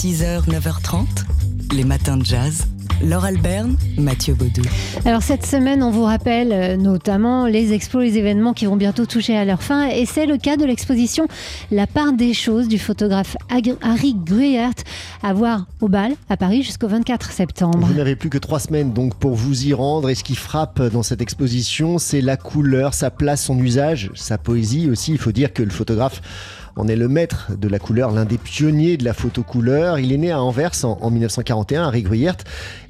6h, 9h30, les matins de jazz. Laure Alberne, Mathieu Baudou. Alors cette semaine, on vous rappelle euh, notamment les expos, les événements qui vont bientôt toucher à leur fin. Et c'est le cas de l'exposition La part des choses du photographe Harry Gruyert à voir au bal à Paris jusqu'au 24 septembre. Vous n'avez plus que trois semaines donc pour vous y rendre. Et ce qui frappe dans cette exposition, c'est la couleur, sa place, son usage, sa poésie aussi. Il faut dire que le photographe en est le maître de la couleur, l'un des pionniers de la photo couleur. Il est né à Anvers en, 1941, à Gruyert,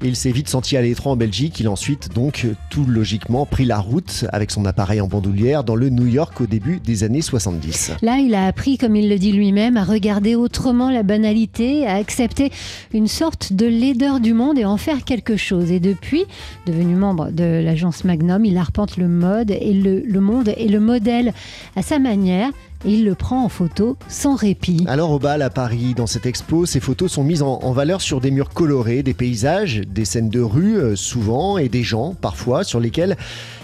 et il s'est vite senti à l'étroit en Belgique. Il a ensuite donc tout logiquement pris la route avec son appareil en bandoulière dans le New York au début des années 70. Là, il a appris, comme il le dit lui-même, à regarder autrement la banalité, à accepter une sorte de laideur du monde et en faire quelque chose. Et depuis, devenu membre de l'agence Magnum, il arpente le mode et le monde et le modèle à sa manière et il le prend en photo sans répit. Alors au bal à Paris, dans cette expo, ces photos sont mises en, valeur sur des murs colorés, des paysages, des scènes de rue euh, souvent et des gens parfois sur lesquels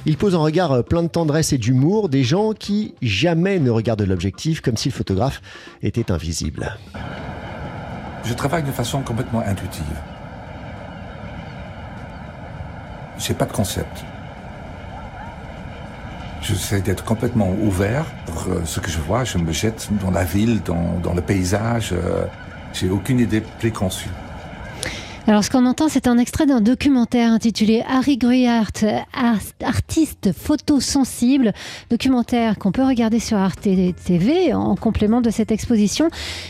il pose un regard euh, plein de tendresse et d'humour, des gens qui jamais ne regardent l'objectif comme si le photographe était invisible. Je travaille de façon complètement intuitive. J'ai pas de concept. J'essaie d'être complètement ouvert pour euh, ce que je vois. Je me jette dans la ville, dans, dans le paysage. Euh, j'ai aucune idée préconçue. Alors, ce qu'on entend, c'est un extrait d'un documentaire intitulé Harry Gruyart, artiste photosensible, documentaire qu'on peut regarder sur Arte TV en complément de cette exposition.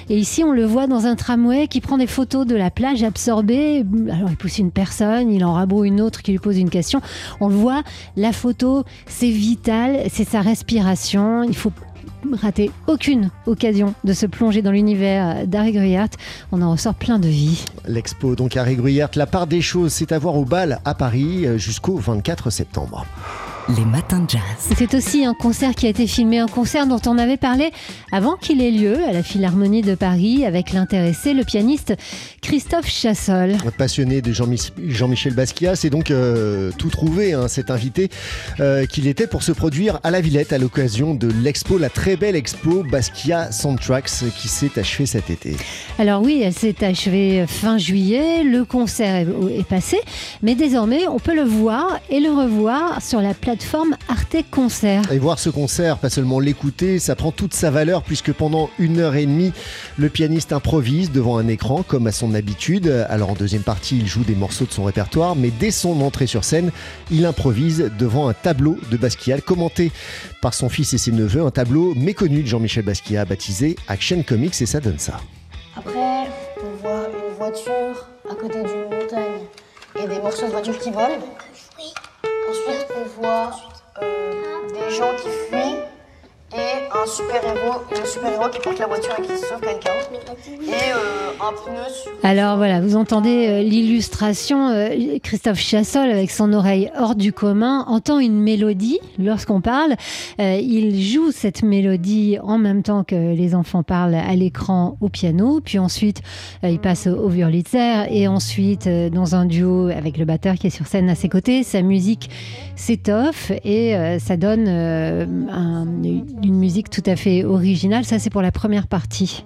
Et ici, on le voit dans un tramway qui prend des photos de la plage absorbée. Alors, il pousse une personne, il en rabrouille une autre qui lui pose une question. On le voit, la photo, c'est vital, c'est sa respiration. Il faut rater aucune occasion de se plonger dans l'univers d'Harry. On en ressort plein de vie. L'expo, donc Harry Gruyart, la part des choses, c'est à voir au bal à Paris euh, jusqu'au 24 septembre les matins de jazz. C'est aussi un concert qui a été filmé, un concert dont on avait parlé avant qu'il ait lieu à la Philharmonie de Paris avec l'intéressé, le pianiste Christophe Chassol. Passionné de Jean-Michel Basquiat, c'est donc euh, tout trouvé, hein, cet invité euh, qu'il était pour se produire à la Villette à l'occasion de l'expo, la très belle expo Basquiat Soundtracks qui s'est achevée cet été. Alors oui, elle s'est achevée fin juillet, le concert est passé, mais désormais on peut le voir et le revoir sur la plateforme plateforme Arte Concert. Et voir ce concert, pas seulement l'écouter, ça prend toute sa valeur puisque pendant une heure et demie, le pianiste improvise devant un écran comme à son habitude. Alors en deuxième partie, il joue des morceaux de son répertoire, mais dès son entrée sur scène, il improvise devant un tableau de Basquiat commenté par son fils et ses neveux, un tableau méconnu de Jean-Michel Basquiat baptisé Action Comics et ça donne ça. Après, on voit une voiture à côté d'une montagne et des morceaux de voiture qui volent. On voit euh, des gens qui fuient un super-héros, qui porte la voiture et qui sauve quelqu'un. Et euh, un pneu sur... Alors voilà, vous entendez euh, l'illustration. Christophe Chassol, avec son oreille hors du commun, entend une mélodie lorsqu'on parle. il joue cette mélodie en même temps que les enfants parlent à l'écran au piano. Puis ensuite, il passe au Wurlitzer. Et ensuite, dans un duo avec le batteur qui est sur scène à ses côtés, sa musique s'étoffe et ça donne un, d'une musique tout à fait originale. Ça, c'est pour la première partie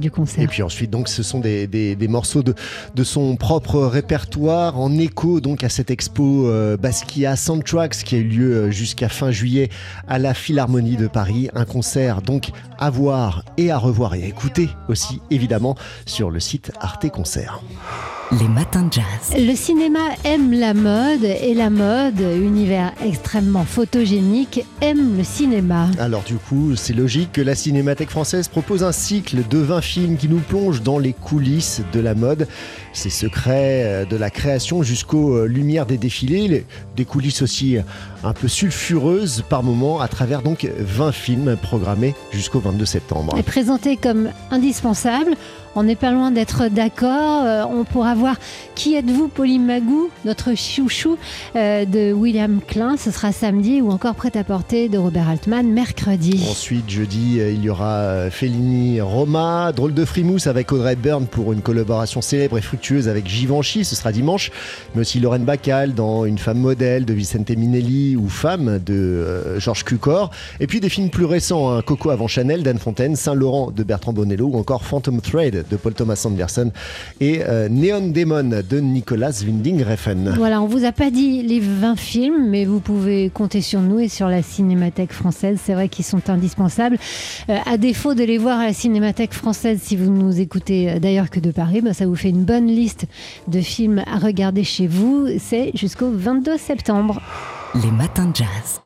du concert. Et puis ensuite, donc, ce sont des, des, morceaux de, de, son propre répertoire en écho donc à cette expo euh, Basquiat Soundtracks qui a eu lieu euh, jusqu'à fin juillet à la Philharmonie de Paris. Un concert donc à voir et à revoir et à écouter aussi évidemment sur le site Arte Concert. Les matins de jazz. Le cinéma aime la mode et la mode, univers extrêmement photogénique, aime le cinéma. Alors du coup, c'est logique que la Cinémathèque française propose un cycle de 20 films qui nous plongent dans les coulisses de la mode, ses secrets euh, de la création jusqu'aux euh, lumières des défilés, des coulisses aussi un peu sulfureuses par moments à travers donc 20 films programmés jusqu'au 22 septembre. Et présentés comme indispensables, on n'est pas loin d'être d'accord. Euh, on pourra voir Qui êtes-vous, Pauline Magou, notre chouchou euh, de William Klein. Ce sera samedi ou encore Prêt-à-porter de Robert Altman mercredi. Ensuite, jeudi, euh, il y aura Fellini Roma, Drôle de frimousse avec Audrey Byrne pour une collaboration célèbre et fructueuse avec Givenchy. Ce sera dimanche. Mais aussi Lorraine Bacal dans Une femme modèle de Vicente Minelli ou Femme de Georges Cukor. Et puis des films plus récents hein. Coco avant Chanel d'Anne Fontaine, Saint-Laurent de Bertrand Bonello ou encore Phantom Thread De Paul Thomas Anderson et euh, Neon Demon de Nicolas Winding Refn. Voilà, on vous a pas dit les 20 films, mais vous pouvez compter sur nous et sur la Cinémathèque française. C'est vrai qu'ils sont indispensables. Euh, à défaut de les voir à la Cinémathèque française, si vous nous écoutez euh, d'ailleurs que de Paris, bah, ça vous fait une bonne liste de films à regarder chez vous. C'est jusqu'au 22 septembre. Les matins de jazz.